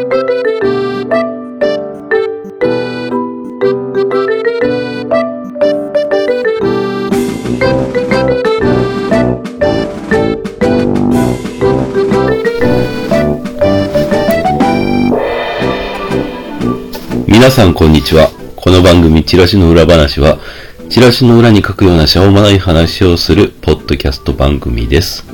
皆さんこんにちは。この番組チラシの裏話は、チラシの裏に書くようなしょうもない話をするポッドキャスト番組です。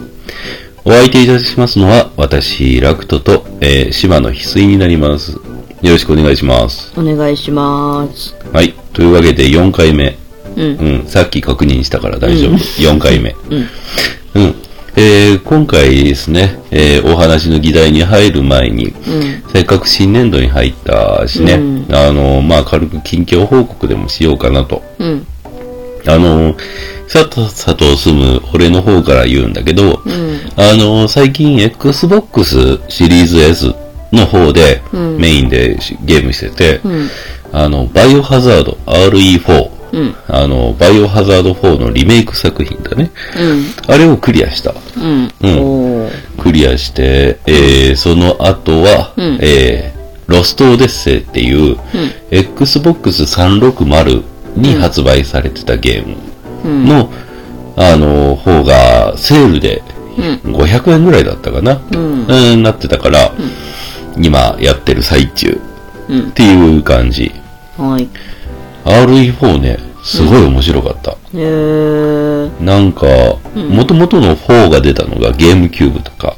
お相手いたしますのは、私、ラクトと、えー、島の翡翠になります。よろしくお願いします。お願いします。はい。というわけで4回目。うん。うん。さっき確認したから大丈夫。4回目。うん。うん。えー、今回ですね、えー、お話の議題に入る前に、うん。せっかく新年度に入ったしね、うんあの、まあ、軽く近況報告でもしようかなと。うん。あの、さとさと住む俺の方から言うんだけど、うん。あの、最近 Xbox シリーズ S の方でうんメインでしゲームしてて、うん。あの、バイオハザード RE4、うん。あの、バイオハザード4のリメイク作品だね。うん。あれをクリアした。うん。クリアして、えー、その後は、うんえー、ロストオデッセイっていう、Xbox 360に発売されてたゲームうん。の、あの、方が、セールでうん。500円ぐらいだったかな？うん。うん、なってたから、今やってる最中うんっ。ていう感じ。はい。RE4 ね、すごい面白かった。えー。なんか、元々の4が出たのがゲームキューブとか、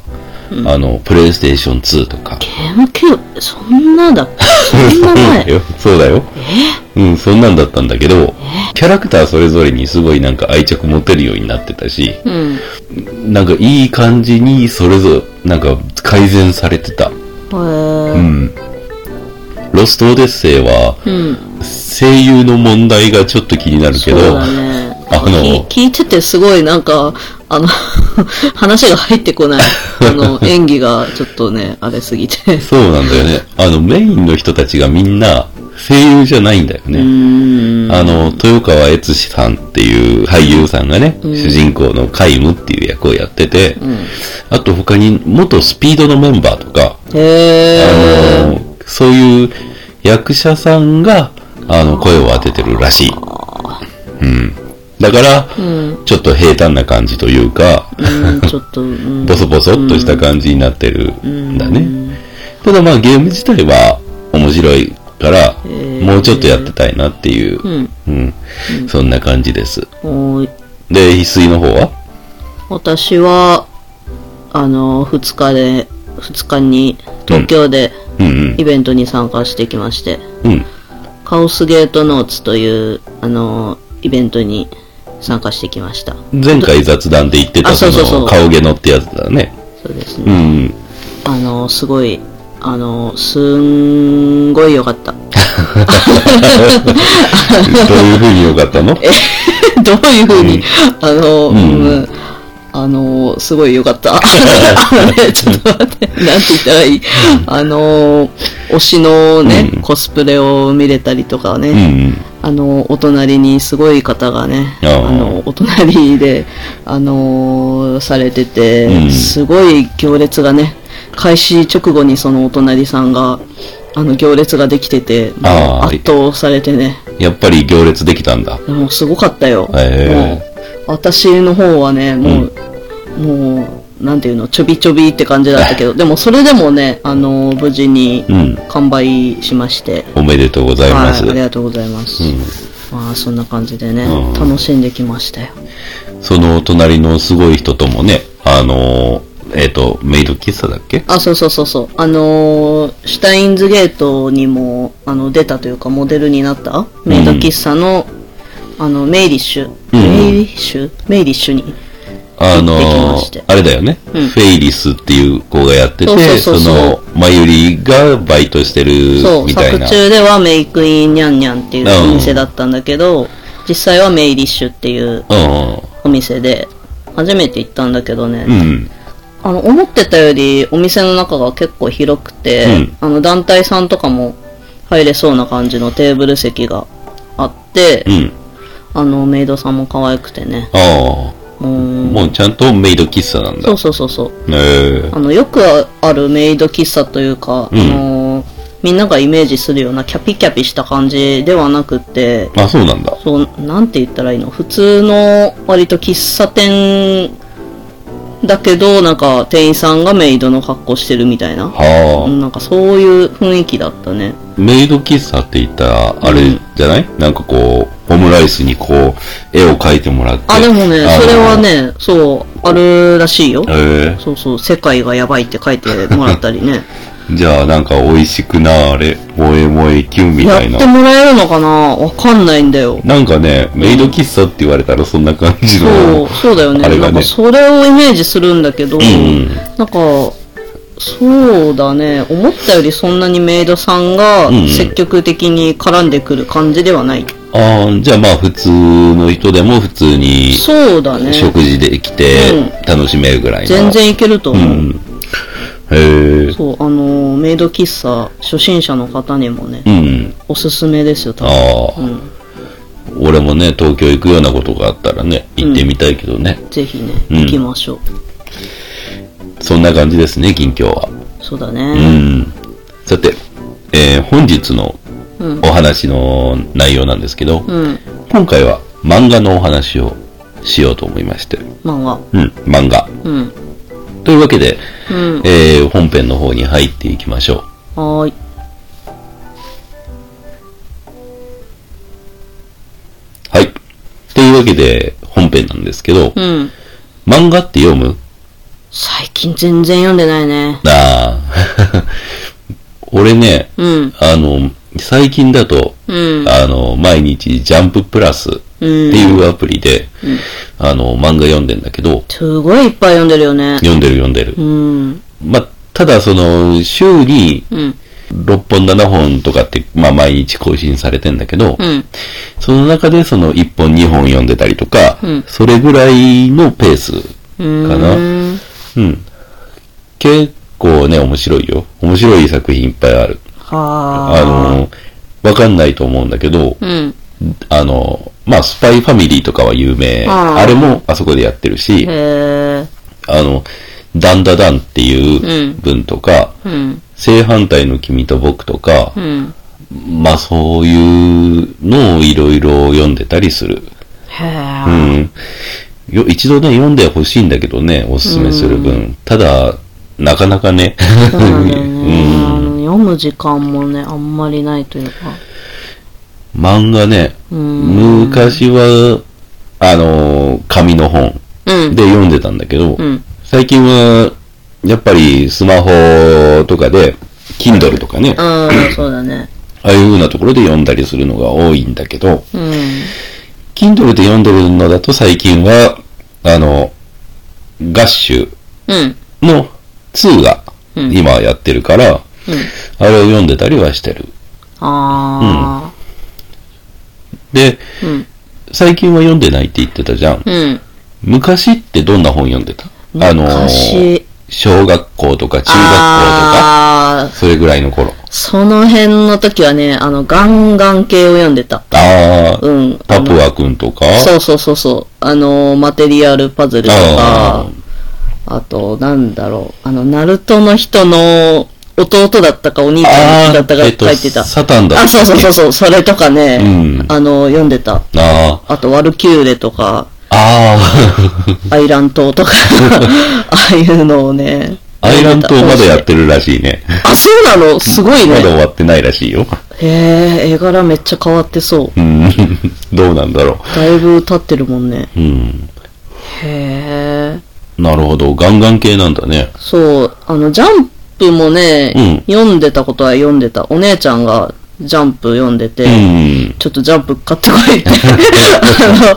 あの、プレイステーション2とか。ゲームキューブ、そんなだ。そんな前。よ。そうだよ。うん、そんなんだったんだけど、キャラクターそれぞれにすごいなんか愛着持てるようになってたし、うん。なんかいい感じにそれぞれ、なんか改善されてた。へー。うん。ロストオデッセイは、うん。声優の問題がちょっと気になるけど、そうだね。あの聞聞いててすごいなんか、あの、話が入ってこない。あの、演技がちょっとね、あれすぎて。そうなんだよね。あの、メインの人たちがみんな声優じゃないんだようね。あの、豊川悦司さんっていう俳優さんがね、主人公のカイムっていう役をやってて、あと他に元スピードのメンバーとか。あの、そういう役者さんが、あの、声を当ててるらしい。うん。だから、うん。ちょっと平坦な感じというか、うん、ちょっと、うん。ボソボソっとした感じになってるんだね。ただまあゲーム自体は面白いから、ーもうちょっとやってたいなっていう、うん。うん、そんな感じです。で、翡翠の方は？私は、あの、二日で、二日に東京でうんイベントに参加してきまして。カオスゲートノーツという、あの、イベントに参加してきました。前回雑談で言ってたあその顔毛のってやつだね。そうですね。うん。あの、すごい、あの、すんごい良かった。どういう風に良かったの？どういう風に、あの、んうんあの、すごい良かった。あのね、ちょっと待って、なんて言ったらいい？あの、推しのね、コスプレを見れたりとかね、うん。あの、お隣にすごい方がね、あの、お隣で、あの、されてて、うん。すごい行列がね、開始直後にそのお隣さんが、あの、行列ができてて、圧倒されてね、やっぱり行列できたんだ。もうすごかったよ。へえ。もう私の方はね、もう、もう、なんていうの、ちょびちょびって感じだったけど、でもそれでもね、あの、無事にうん。完売しまして、おめでとうございます。はい、ありがとうございます。まあ、そんな感じでね、うん楽しんできましたよ。その隣のすごい人ともね、あのー、えっ、と、メイド喫茶だっけ？あ、そうそうそうそう。あのーシュタインズゲートにも、あの、出たというか、モデルになった、メイド喫茶の、あの、メイリッシュ、うんメイリッシュ？メイリッシュに、あのあれだよね、うんフェイリスっていう子がやってて、そうそうそうそうの、まゆりがバイトしてるそう、みたいな。作中ではメイクインニャンニャンっていうお店だったんだけど、実際はメイリッシュっていううんお店で、初めて行ったんだけどね、うん。うん。あの、思ってたよりお店の中が結構広くて、うんあの、団体さんとかも入れそうな感じのテーブル席があって、うん。あの、メイドさんも可愛くてね、ああ。うん。もうちゃんとメイド喫茶なんだ。そうそうそうそう。ええあの、よくあるメイド喫茶というか、うんあの、みんながイメージするようなキャピキャピした感じではなくって、あ、そうなんだ。そう、なんて言ったらいいの？普通の割と喫茶店だけど、なんか店員さんがメイドの格好してるみたいな。はあ。うんなんかそういう雰囲気だったね。メイド喫茶って言ったら、あれじゃない、なんかこう、オムライスにこう、絵を描いてもらって。あ、でもね、それは。ね、そう、あるらしいよ。えそうそう、世界がやばいって書いてもらったりね。えじゃあなんか美味しくなあれ、萌え萌えキュンみたいな。やってもらえるのかな？わかんないんだよ。なんかね、メイド喫茶って言われたら そんな感じその。う、そうだよね。あれがねなんかそれをイメージするんだけど、んなんか、そうだね、思ったよりそんなにメイドさんがうん積極的に絡んでくる感じではない。ああ、じゃあまあ普通の人でも普通にそうだね。食事で来て楽しめるぐらいの。全然いけるとう思う。ん。へえ。そう、あのーメイド喫茶、初心者の方にもね、うん。おすすめですよ、多あ分。あ、うん。俺もね、東京行くようなことがあったらね、行ってみたいけどね。ぜひね、うん行きましょう。そんな感じですね、近況は。そうだうね。ん。さて、えー本日のうん。お話の内容なんですけど、うん。今回は漫画のお話をしようと思いまして。漫画。うん、漫画。うん。というわけで、うん。えー本編の方に入っていきましょう。はーい。はい。というわけで、本編なんですけど、うん。漫画って読む？最近全然読んでないね。ああ。俺ね、うん。あの、最近だと、うん。あの、毎日ジャンププラスってうん。いうアプリで、あの、漫画読んでんだけど、すごいいっぱい読んでるよね。読んでる読んでるう。ん。まあ、ただその、週にうん。6本7本とかって、まあ毎日更新されてんだけど、うん。その中でその1本2本読んでたりとか、うんそれぐらいのペース。うん。かなうん。結構ね、面白いよ。面白い作品いっぱいある。はあ。あの、わかんないと思うんだけど、うん。あの、まあ、スパイファミリーとかは有名。あれもあそこでやってるし。あの、ダンダダンっていう文とか、うん。正反対の君と僕とかう、ん。まあそういうのをいろいろ読んでたりする。へうえ。ん。よ一度ね、読んでほしいんだけどね、おすすめする分。ただ、なかなかね、読む時間もね、あんまりないというか。漫画ね、うん。昔は、あの、紙の本うん。で読んでたんだけど、うん。最近は、やっぱりスマホとかで、Kindle とかね、あうん、そうだね。あいうようなところで読んだりするのが多いんだけど、うん。Kindle で読んでるのだと最近は、あの、ガッシュうん。の2がうん今やってるから、うん。あれを読んでたりはしてる。あで、あ。うん。最近は読んでないって言ってたじゃん。うん。昔ってどんな本読んでた？あの昔、小学校とか中学校とか、それぐらいの頃。その辺の時はね、あの、ガンガン系を読んでた。ああ、うん。パプア君とか？そうそうそうそう。あの、マテリアルパズルとあか、あと、なんだろう。あの、ナルトの人の弟だったかお兄ちゃんだったかえっと書いてた。サタンだあ、そうそうそうそう。それとかね、うんあの、読んでた。ああと、ワルキューレとか、あ、あ アイラン島とか、ああいうのをね。あ、アイラン島まだやってる。るらしいね。あ、そうなの？すごいね。まだ終わってないらしいよ。へえ、絵柄めっちゃ変わってそう。うん、どうなんだろだいぶ経ってるもんね。う。うん。へえ。なるほど。ガンガン系なんだね。そう、あの、ジャンプもね、うん読んでたことは読んでた。お姉ちゃんがジャンプ読んでて、うん。ちょっとジャンプ買ってこいって、あの、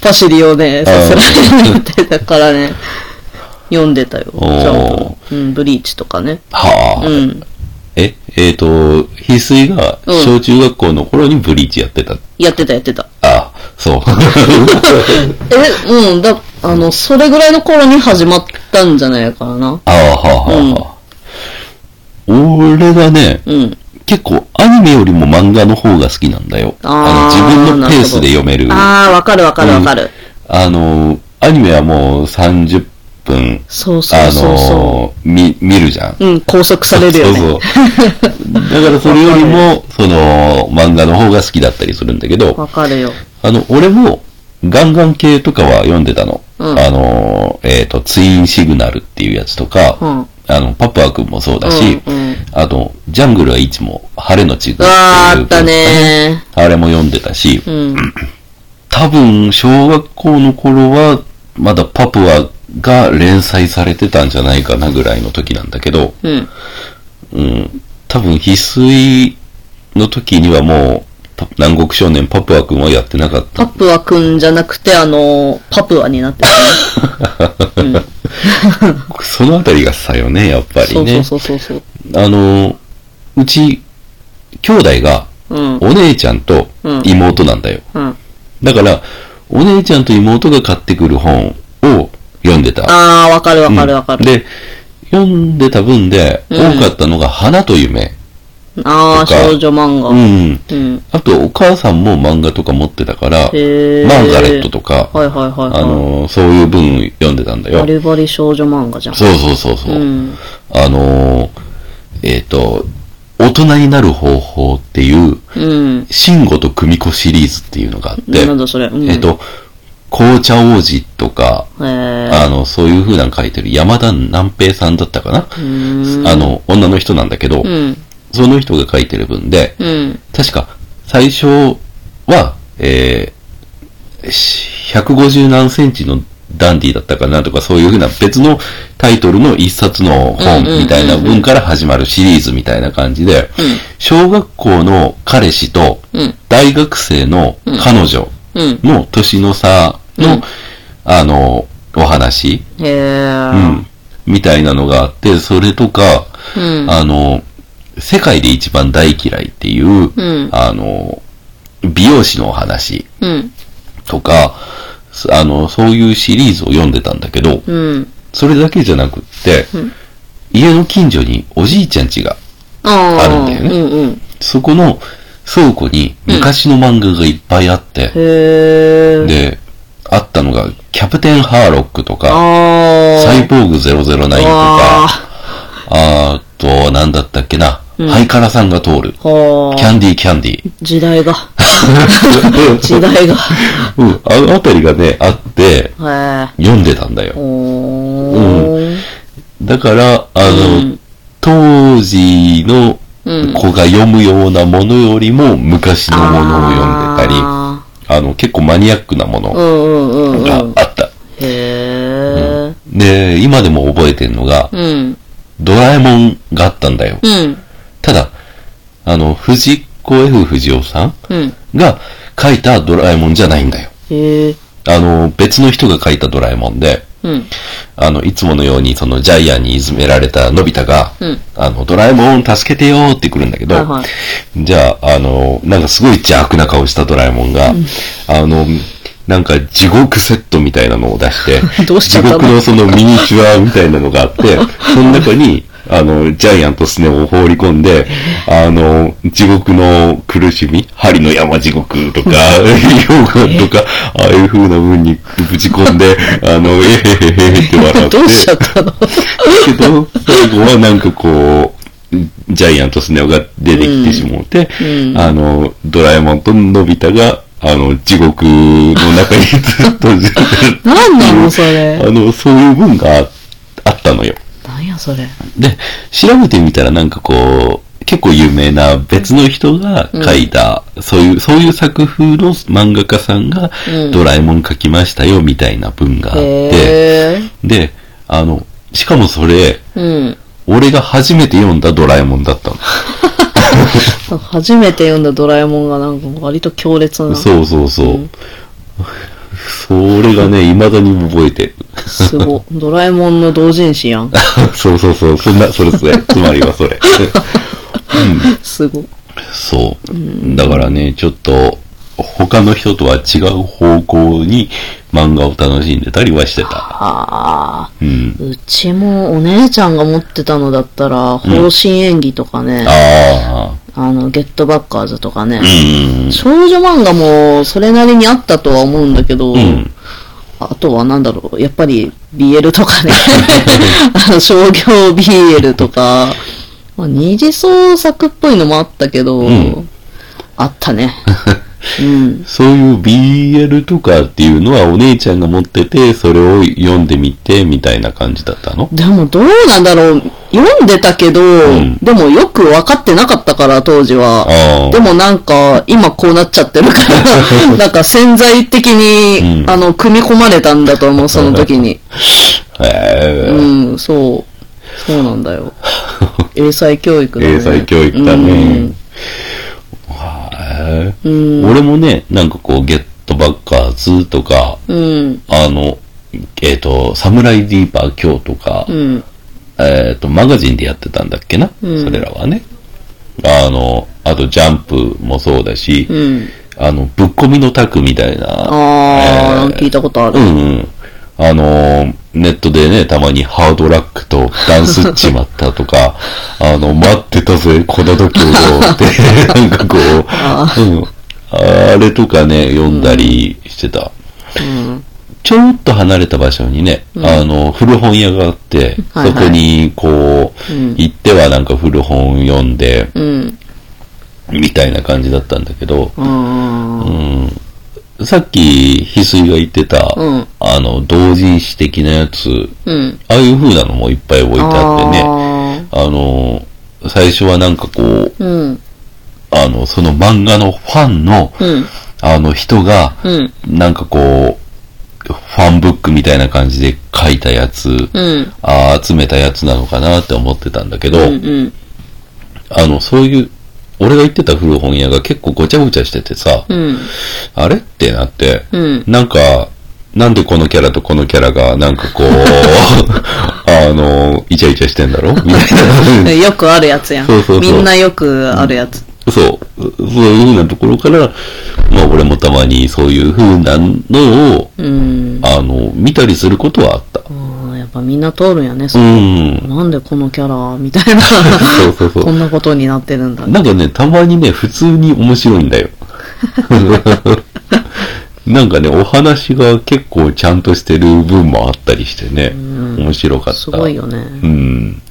パシリをね、させられてたからね、読んでたよ。ジおーャンプ。うん、ブリーチとかね。はあ。うん。え、えっ、と、翡翠がうん小中学校の頃にブリーチやってた？やってたやってた。あ、そう。え、うん、だ、あの、それぐらいの頃に始まったんじゃないかな。ああ、はあ、はあ、俺がね、うん。結構アニメよりも漫画の方が好きなんだよ。あーの自分のペースで読める。あああ、わかるわかるわかる。の、アニメはもう30分、そうそうあそうそのーみ、見るじゃん。う。うん、拘束されるよね。そうそう。だからそれよりも、その、漫画の方が好きだったりするんだけど、わかるよ。あの、俺も、ガンガン系とかは読んでたの。うんあの、えっ、と、ツインシグナルっていうやつとか、うんあの、パプア君もそうだし、うんうんあと、ジャングルはいつも晴れのちぐうわー、あったねあれも読んでたし、うん。多分、小学校の頃は、まだパプアが連載されてたんじゃないかなぐらいの時なんだけど、うん。うん、多分、翡翠の時にはもう、パ南国少年パプア君はやってなかったパプアくんじゃなくて、あの、パプアになってるね。そのあたりがさよね、やっぱりね。そうそうそうそう。あの、うち、兄弟が、うん。お姉ちゃんと妹なんだよ。うん。だから、お姉ちゃんと妹が買ってくる本を読んでた。あー、わかるわかるわかる。で、読んでた分で、うん多かったのが、花と夢。あー、とか少女漫画。ううん。ん。あと、お母さんも漫画とか持ってたから。マーガレットとか、はいはいはいはい。あの、そういう文読んでたんだよバ。リバリ少女漫画じゃん。そうそうそうそう。うん。あの、えっ、と、大人になる方法っていう、うん。慎吾と久美子シリーズっていうのがあって、なんだそれ。うん、えっ、と、紅茶王子とか。あの、そういう風なの書いてる山田南平さんだったかな。あの、女の人なんだけど、うん。その人が書いてる文で、うん。確か、最初は、えー、し150何センチのダンディだったかなとか、そういう風な別のタイトルの一冊の本みたいな文から始まるシリーズみたいな感じで、小学校の彼氏とうん。大学生の彼女うん。の年の差の、うんあの、お話。うん、みたいなのがあって、それとか、うん。あの、世界で一番大嫌いっていう、うんあの、美容師のお話うん。とか、すあの、そういうシリーズを読んでたんだけど、うん。それだけじゃなくって、ん家の近所におじいちゃん家が、あるんだよねうんうん。そこの倉庫に昔の漫画がいっぱいあって。で、あったのが、キャプテンハーロックとか。サイボーグ009とわか、あと、なんだったっけな、ハイカラさんが通る。キャンディーキャンディー。時代が。時代が。うん、あのあたりがね、あって。読んでたんだよ。おー。だから、あの、うん当時のうん子が読むようなものよりも昔のものを読んでたり、ああの、結構マニアックなものーうんうんうんうん。があった。へー。で、今でも覚えてるのが、うん。ドラえもんがあったんだよ。うん。ただ、あの、藤子 F 不二雄さんうん。が書いたドラえもんじゃないんだよ。へー。あの、別の人が書いたドラえもんで、うん。あの、いつものようにそのジャイアンにいじめられたのび太が、うんあの、ドラえもん助けてよーって来るんだけど、はいはいじゃあ、あの、なんかすごい邪悪な顔したドラえもんが、あの、なんか地獄セットみたいなのを出して、地獄のそのミニチュアみたいなのがあって、その中に、あの、ジャイアンとスネ夫を放り込んで、あの、地獄の苦しみ、針の山地獄とか、溶岩とか、ああいう風な文にぶち込んで、あの、えへへへへって笑って。どうしちゃったの？けど、最後はなんかこう、ジャイアンとスネ夫が出てきてしもうて、うんあの、ドラえもんとのび太が、あの、地獄の中にずっと、なんなのそれ？あ。の、そういう文がああったのよ。なんやそれ。で、調べてみたらなんかこう、結構有名な別の人が書いた、そういう、そういう作風の漫画家さんが、うんドラえもん書きましたよ、みたいな文があって、へで、あの、しかもそれ、ー。うん。俺が初めて読んだドラえもんだったの。初めて読んだドラえもんがなんか割と強烈な。そうそうそう。それがね、未だに覚えてる。すごい。ドラえもんの同人誌やん。そうそうそう、そんな、それそれ。つまりはそれ。すごい。そう。だからね、ちょっと、他の人とは違う方向に漫画を楽しんでたりはしてた。ああ。うん。うちもお姉ちゃんが持ってたのだったら、方針演技とかね、ああ。あの、ゲットバッカーズとかね、うん。少女漫画もそれなりにあったとは思うんだけど、うん。あとはなんだろう、やっぱり BL とかね、あの商業 BL とか、まあ、二次創作っぽいのもあったけど、んあったね。うん。そういう BL とかっていうのはお姉ちゃんが持ってて、それを読んでみて、みたいな感じだったの？でもどうなんだろう、読んでたけど、んでもよく分かってなかったから、当時は。でもなんか、今こうなっちゃってるから、なんか潜在的に、うんあの、組み込まれたんだと思う、その時に。へーうん、そう。そうなんだよ。英才教育だね。英才教育だね。うん。うん。俺もね、なんかこう、ゲットバッカーズとか、うん。あの、えっ、と、サムライディーパー今日とか、うん。えっ、と、マガジンでやってたんだっけな、うんそれらはね。あの、あとジャンプもそうだし、うん。あの、ぶっ込みのタクみたいな、あー、えー聞いたことある。うんうん。あのーネットでね、たまにハードラックとダンスっちまったとか、あの、待ってたぜ、この時をって、なんかこう、うん。あれとかね、読んだりしてた。うん。ちょっと離れた場所にね、あの、古本屋があって、はいはいそこに、こう、うん行ってはなんか古本読んで、うん。みたいな感じだったんだけど、うん。うんさっき、翡翠が言ってた、うんあの、同人誌的なやつ、うん。ああいう風なのもいっぱい置いてあってね、ああの、最初はなんかこう、ーうん。あの、その漫画のファンの、うん。あの人が、うん。なんかこう、ファンブックみたいな感じで書いたやつ、うん。あー集めたやつなのかなって思ってたんだけど、うん。うん。あの、そういう、俺が行ってた古本屋が結構ごちゃごちゃしててさ、うん。あれってなって、うん。なんか、なんでこのキャラとこのキャラが、なんかこう、あの、イチャイチャしてんだろ？みたいな。よくあるやつやん。そうそうそうみんなよくあるやつ。そう。そういう風なところから、まあ俺もたまにそういう風なのを、うん。あの、見たりすることはあった。っぱみんな通るんやね。うそん。なんでこのキャラみたいな。そうそうそうこんなことになってるんだ。なんかね、たまにね、普通に面白いんだよ。なんかね、お話が結構ちゃんとしてる分もあったりしてね、面白かった。すごいよね。うん。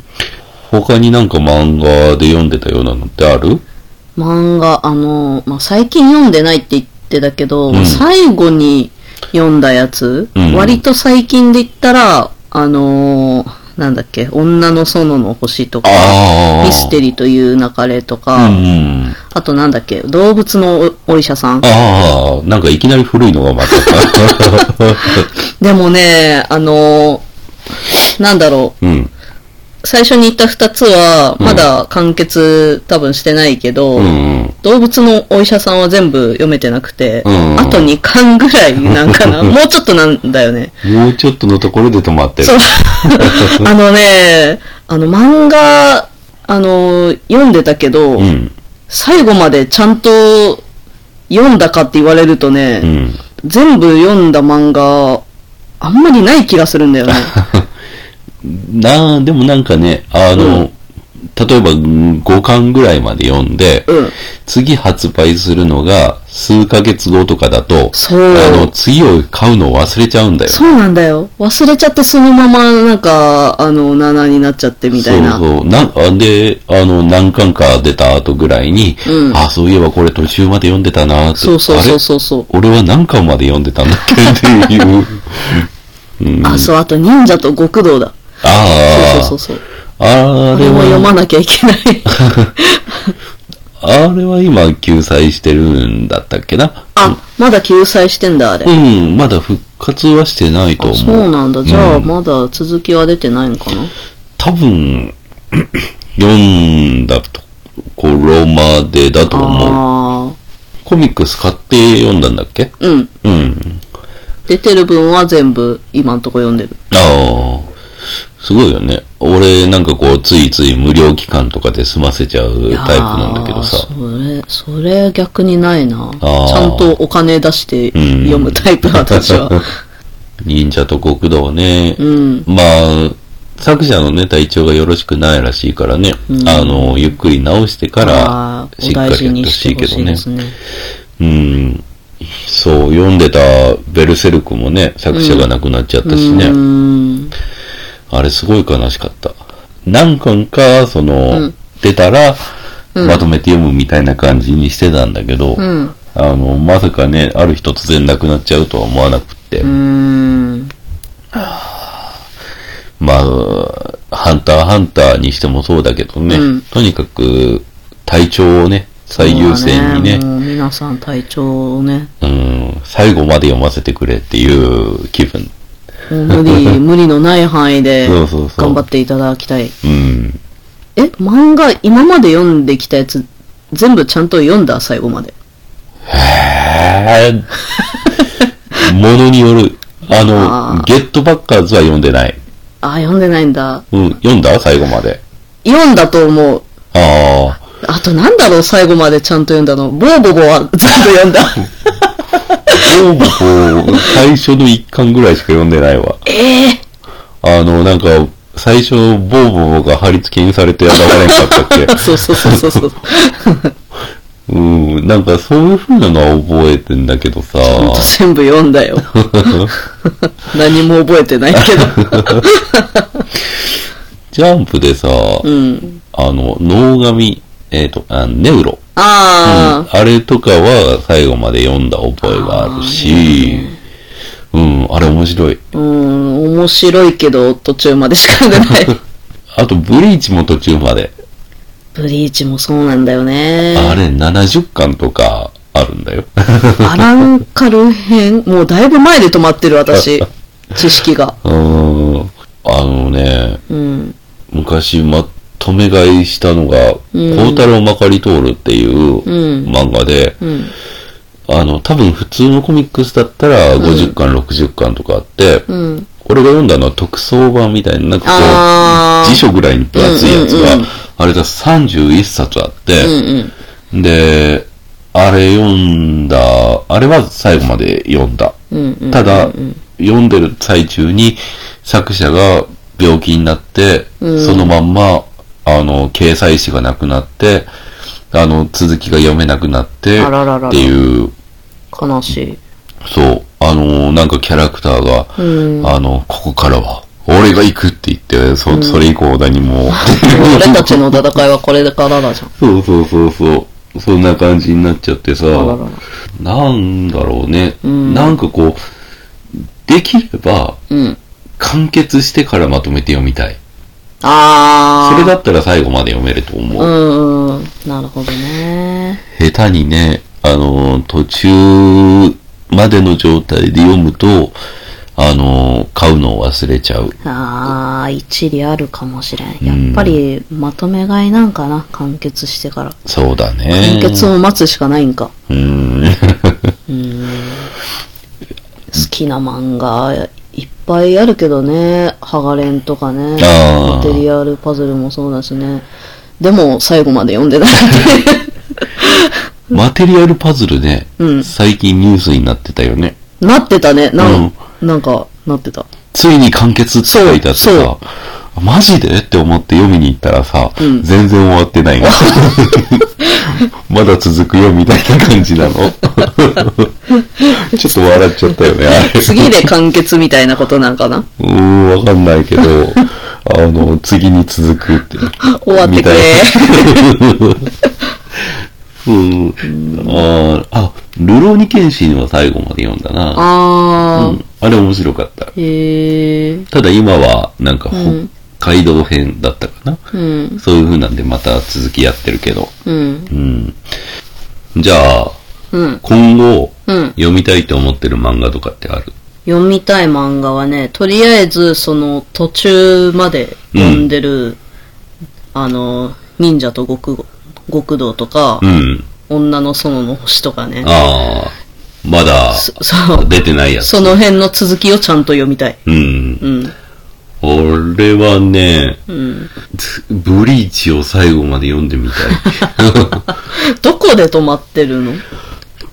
他になんか漫画で読んでたようなのってある？漫画、あの、まあ、最近読んでないって言ってたけど、うん最後に読んだやつ、うん割と最近で言ったら、あのーなんだっけ、女の園の星とか。ミステリという流れとか、うん。あとなんだっけ、動物のおお医者さん。ああ、なんかいきなり古いのがまた。でもね、あのーなんだろう、うん。最初に言った二つは、まだ完結多分してないけど、うん。動物のお医者さんは全部読めてなくて、うんあと2巻ぐらいなんかな。もうちょっとなんだよね。もうちょっとのところで止まってる。そう。あのね、あの漫画、あの、読んでたけど、うん。最後までちゃんと読んだかって言われるとね、うん。全部読んだ漫画、あんまりない気がするんだよね。なあ、でもなんかね、あの、例えばうん5巻ぐらいまで読んで、うん。次発売するのが数ヶ月後とかだと、そうあの、次を買うのを忘れちゃうんだよ。そうなんだよ。忘れちゃってそのままなんか、あの、7になっちゃってみたいな。そうそう。な、あで、あの、何巻か出た後ぐらいに、うんあ、そういえばこれ途中まで読んでたなって。そうそうそうそうそう。俺は何巻まで読んでたんだっけっていう。うん、あ、そう、あと忍者と極道だ。ああ。そうそうそうそう。あれこれも読は、まなきゃいけない。あれは今救済してるんだったっけな？あ、まだ救済してんだ、あれ。うん、まだ復活はしてないとあ思う。そうなんだ。じゃあ、うんまだ続きは出てないのかな？多分、読んだところまでだと思う。あコミックス買って読んだんだっけ？あ。うん。うん。出てる分は全部今んとこ読んでる。ああ。すごいよね。俺なんかこう、ついつい無料期間とかで済ませちゃうタイプなんだけどさ。それ、それ逆にないな。ちゃんとお金出して読むタイプ、私は。忍者と極道ね。うん。まあ、作者のね、体調がよろしくないらしいからね。あの、ゆっくり直してかあら、しっかりやってほにしいけどね。ね。うん。そう、読んでたベルセルクもね、作者が亡くなっちゃったしね。うん。あれすごい悲しかった。何巻か、その、うん出たら、まとめて読むみたいな感じにしてたんだけど、うん。あの、まさかね、ある日突然亡くなっちゃうとは思わなくって。うん。まあ、ハンターハンターにしてもそうだけどね、うんとにかく体調をね、最優先にね、もう皆さん体調をね、うん、最後まで読ませてくれっていう気分。無理、無理のない範囲でそうそうそう頑張っていただきたい。うん。え、漫画今まで読んできたやつ、全部ちゃんと読んだ最後まで。へー ものによる。あの、あーゲットバッカーズは読んでない。あ、読んでないんだ。うん、読んだ？最後まで。読んだと思う。ああ。あとなんだろう、最後までちゃんと読んだの。ボーボボは全部読んだ。どうもこう、最初の一巻ぐらいしか読んでないわ。ええあの、なんか、最初、ボーボーが貼り付けにされて現れんかったっけ？そうそうそうそうそう。うん、なんかそういう風なのは覚えてんだけどさ。ほんと全部読んだよ。何も覚えてないけど。ジャンプでさ、うん。あの、脳紙、えっ、とあ、ネウロ。ああ、あれとかは最後まで読んだ覚えがあるし、うん、あれ面白い。うん、面白いけど途中までしか読んでない。あと、ブリーチも途中まで。ブリーチもそうなんだよね。あれ70巻とかあるんだよ。アランカル編？もうだいぶ前で止まってる私。知識が。うん。あのね、うん。昔まとめ買いしたのが、うん孝太郎まかり通るっていううん漫画で、うん。あの、多分普通のコミックスだったら50巻、60巻とかあって、うん。俺が読んだのは特装版みたいな、なんかこう、辞書ぐらいに分厚いやつが、うんうんうんあれが31冊あって、うんうん。で、あれ読んだ、あれは最後まで読んだ。うんうん。ただ、読んでる最中に作者が病気になって、うんそのまんま、あの、掲載誌がなくなって、あの、続きが読めなくなって、あららららっていう、悲しい。そう、あの、なんかキャラクターが、うん。あの、ここからは、俺が行くって言って、そ、それ以降何も、俺たちの戦いはこれからだじゃん。そうそうそうそう、そんな感じになっちゃってさ。なんだろうね、んなんかこう、できれば、うん。完結してからまとめて読みたい。あー。それだったら最後まで読めると思う。うんうん。なるほどね。下手にね、あの、途中までの状態で読むと、あの、買うのを忘れちゃう。あー、一理あるかもしれんやっぱり、まとめ買いなんかな、完結してから。そうだね。完結を待つしかないんか。うん。うん。好きな漫画、いっぱいあるけどね。ハガレンとかね。マテリアルパズルもそうだしね。でも、最後まで読んでない。マテリアルパズルね、うん最近ニュースになってたよね。なってたね。なん,、なんか、なってた。ついに完結って書いてあってそうさ、マジで？って思って読みに行ったらさ、うん全然終わってないの。まだ続くよみたいな感じなの。ちょっと笑っちゃったよね、あれ。次で完結みたいなことなんかな？うーん、わかんないけど、あの、次に続くって。終わってくれ。うん。あーあ、ルローニケンシンは最後まで読んだな。あー。うんあれ面白かった。へー。ただ今は、なんかうん北海道編だったかな。うん。そういう風なんでまた続きやってるけど。うん。うん。じゃあ、うん。今後、うん。読みたいと思ってる漫画とかってある？読みたい漫画はね、とりあえず、その、途中まで読んでる、あの、忍者と極極道とか、うん。女の園の星とかね。ああ、まだ。出てないやつ。その辺の続きをちゃんと読みたい。うん。うん。俺はね、うん。ブリーチを最後まで読んでみたい。どこで止まってるの？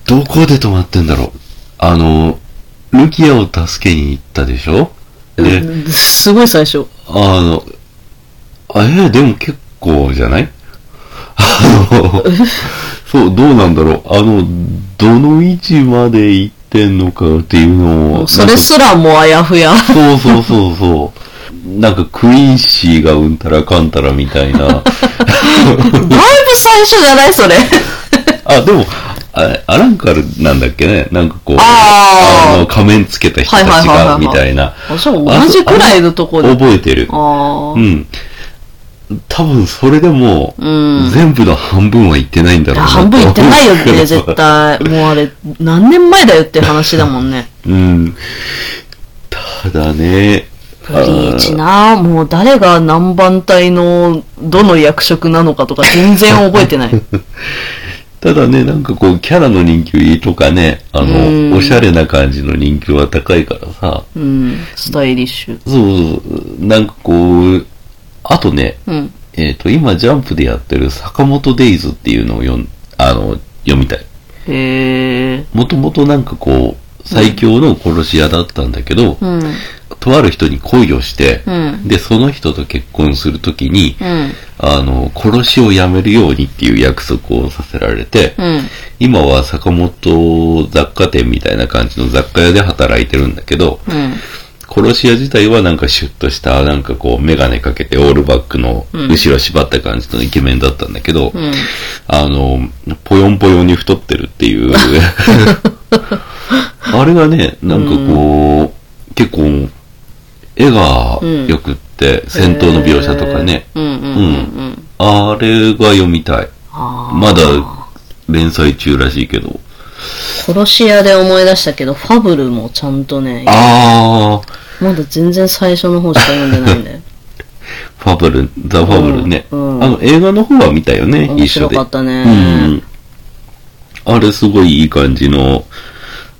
どこで止まってんだろうあの、ルキアを助けに行ったでしょ？で、うんすごい最初。あの、あえーでも結構じゃない？あの、そう、どうなんだろう。あの、どの位置まで行ってんのかっていうのを。それすらもあやふや。そうそうそうそう。なんかクイーンシーがうんたらかんたらみたいな。だいぶ最初じゃないそれ。あ、でも、あれ、アランカルなんだっけねなんかこう、あーの、仮面つけた人たちが、みたいな。あ、そう、同じくらいのとこで。覚えてる。うん。多分それでも、うん全部の半分は行ってないんだろうな。半分いってないよね、絶対。対。もうあれ、何年前だよって話だもんね。うん。ただね、ブリーチなもう誰が何番隊のどの役職なのかとか全然覚えてない。ただね、なんかこう、キャラの人気とかね、あうんの、おしゃれな感じの人気は高いからさ、うん、スタイリッシュ。そうそう、なんかこう、あとね、うん。えっ、と、今、ジャンプでやってる坂本デイズっていうのを読ん、あの、読みたい。へえ。もともとなんかこう、最強の殺し屋だったんだけど、うん。とある人に恋をして、うん。で、その人と結婚するときに、うん。あの、殺しをやめるようにっていう約束をさせられて、うん。今は坂本雑貨店みたいな感じの雑貨屋で働いてるんだけど、うん。殺し屋自体はなんかシュッとした、なんかこう、メガネかけてオールバックの後ろ縛った感じのイケメンだったんだけど、うん。あの、ぽよんぽよんに太ってるっていう。あれがね、なんかこう、結構、絵が良くって、戦闘の描写とかね、うん。あれが読みたい。ああ。まだ連載中らしいけど。殺し屋で思い出したけど、ファブルもちゃんとね、あー、まだ全然最初の方しか読んでないんだよ。ファブル、ザ・ファブルね。うんうんあの、映画の方は見たよね、面一緒で。白かったね。うん。あれすごいいい感じの、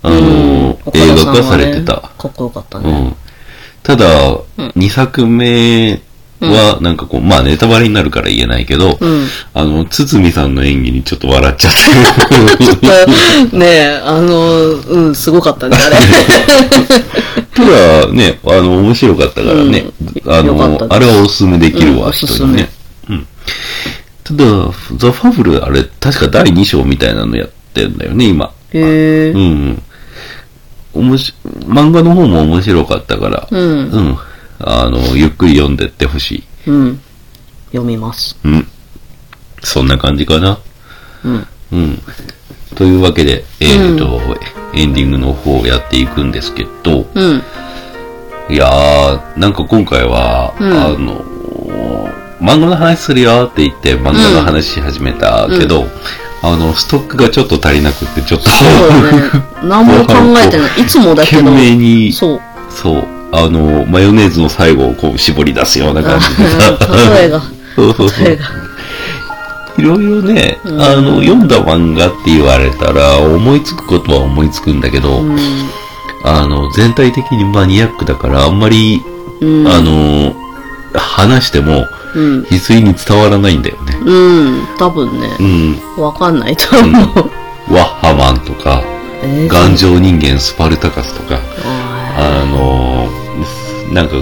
あの、うん映画化されてた。かっこよかったね。うん。ただ、2作目は、なんかこう、まあネタバレになるから言えないけど、うん。あの、堤さんの演技にちょっと笑っちゃって。ねえ、あの、うん、すごかったね、あれ。ただね、あの、面白かったからね。あのうんよかった、ですあれはおすすめできるわ、うんおすすめ人にね。うん。ただ、ザ・ファブル、あれ、確か第2章みたいなのやってんだよね、今。へえうん。うん。おもし、漫画の方も面白かったから、うん。うん。あの、ゆっくり読んでってほしい。うん。読みます。うん。そんな感じかな。うん。うん。というわけで、えっ、と、エンディングの方をやっていくんですけど、うん。いやー、なんか今回は、うんあの、漫画の話するよって言って漫画の話し始めたけど、あの、ストックがちょっと足りなくって、ちょっと、そうだね。何も考えてない。いつもだけ懸ど。命に、そう。そう、あの、マヨネーズの最後をこう絞り出すような感じで例えが。そうそうそう。いろいろね、あの、読んだ漫画って言われたら、思いつくことは思いつくんだけど、うん。あの、全体的にマニアックだから、あんまり、うん。あの、話しても、うん。翡翠に伝わらないんだよね。うん。多分ねう、ん。わかんないと思う。ワッハマンとか、えー頑丈人間スパルタカスとか、ああの、なんか、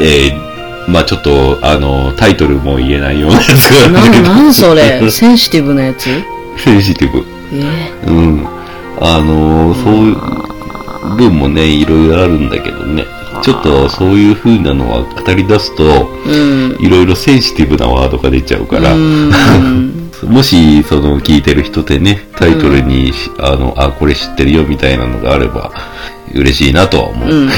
えーまあちょっと、あの、タイトルも言えないようなやつーがあるけど、な、なんそれ？センシティブなやつ？センシティブ。えうん。あのーそういう分もね、いろいろあるんだけどね。ちょっとそういう風なのは語り出すと。いろいろセンシティブなワードが出ちゃうから、うん。もし、その、聞いてる人でね、タイトルにし、あの、あ、これ知ってるよみたいなのがあれば、嬉しいなとは思う。うん。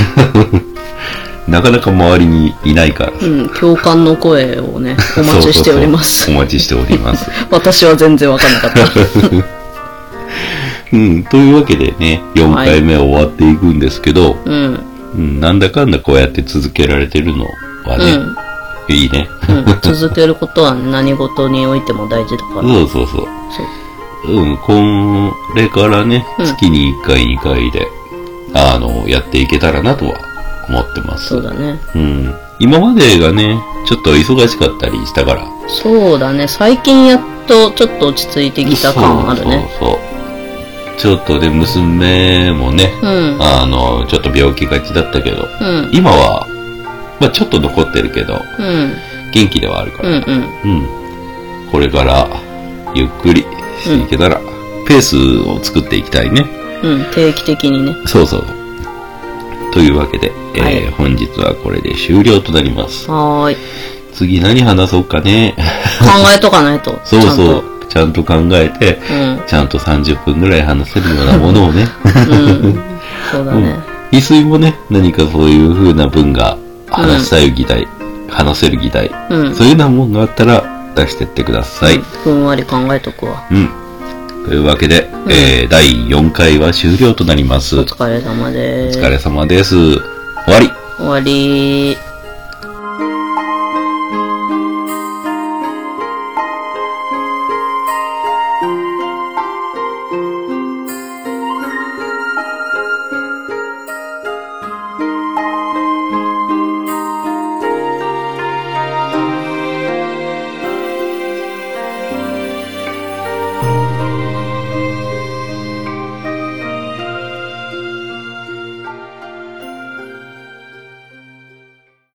なかなか周りにいないから。うん。共感の声をね、お待ちしております。そうそうそうお待ちしております。私は全然わかんなかった。うん、というわけでね、4回目終わっていくんですけど、うん。うん、なんだかんだこうやって続けられてるのはね、いいね。うん。続けることは何事においても大事だから。そうそうそう。そう。うん、これからね、うん月に1回2回で、あの、やっていけたらなとは思ってます。そうだね。うん。今までがね、ちょっと忙しかったりしたから。そうだね。最近やっとちょっと落ち着いてきた感あるね。そうそうそう。ちょっとで、娘もね、うん。あの、ちょっと病気がちだったけど、うん。今は、まあちょっと残ってるけど、うん。元気ではあるから、うんうん。うん。これから、ゆっくりしていけたら、ペースを作っていきたいね。うん、定期的にね。そうそう。というわけで、えーはい本日はこれで終了となります。はーい。次何話そうかね。考えとかないと。そうそちう。ちゃんと考えて、ゃんと。ちゃんと30分ぐらい話せるようなものをね。うん。うん。そうだね。翡翠もね、何かそういう風な文が話したい議題、話せる議題、うん。そういうようなもんがあったら出してってください。ふんわり考えとくわ。うん。というわけで、えー、第4回は終了となります。おお疲れ様です。疲れ様です。終わり。終わり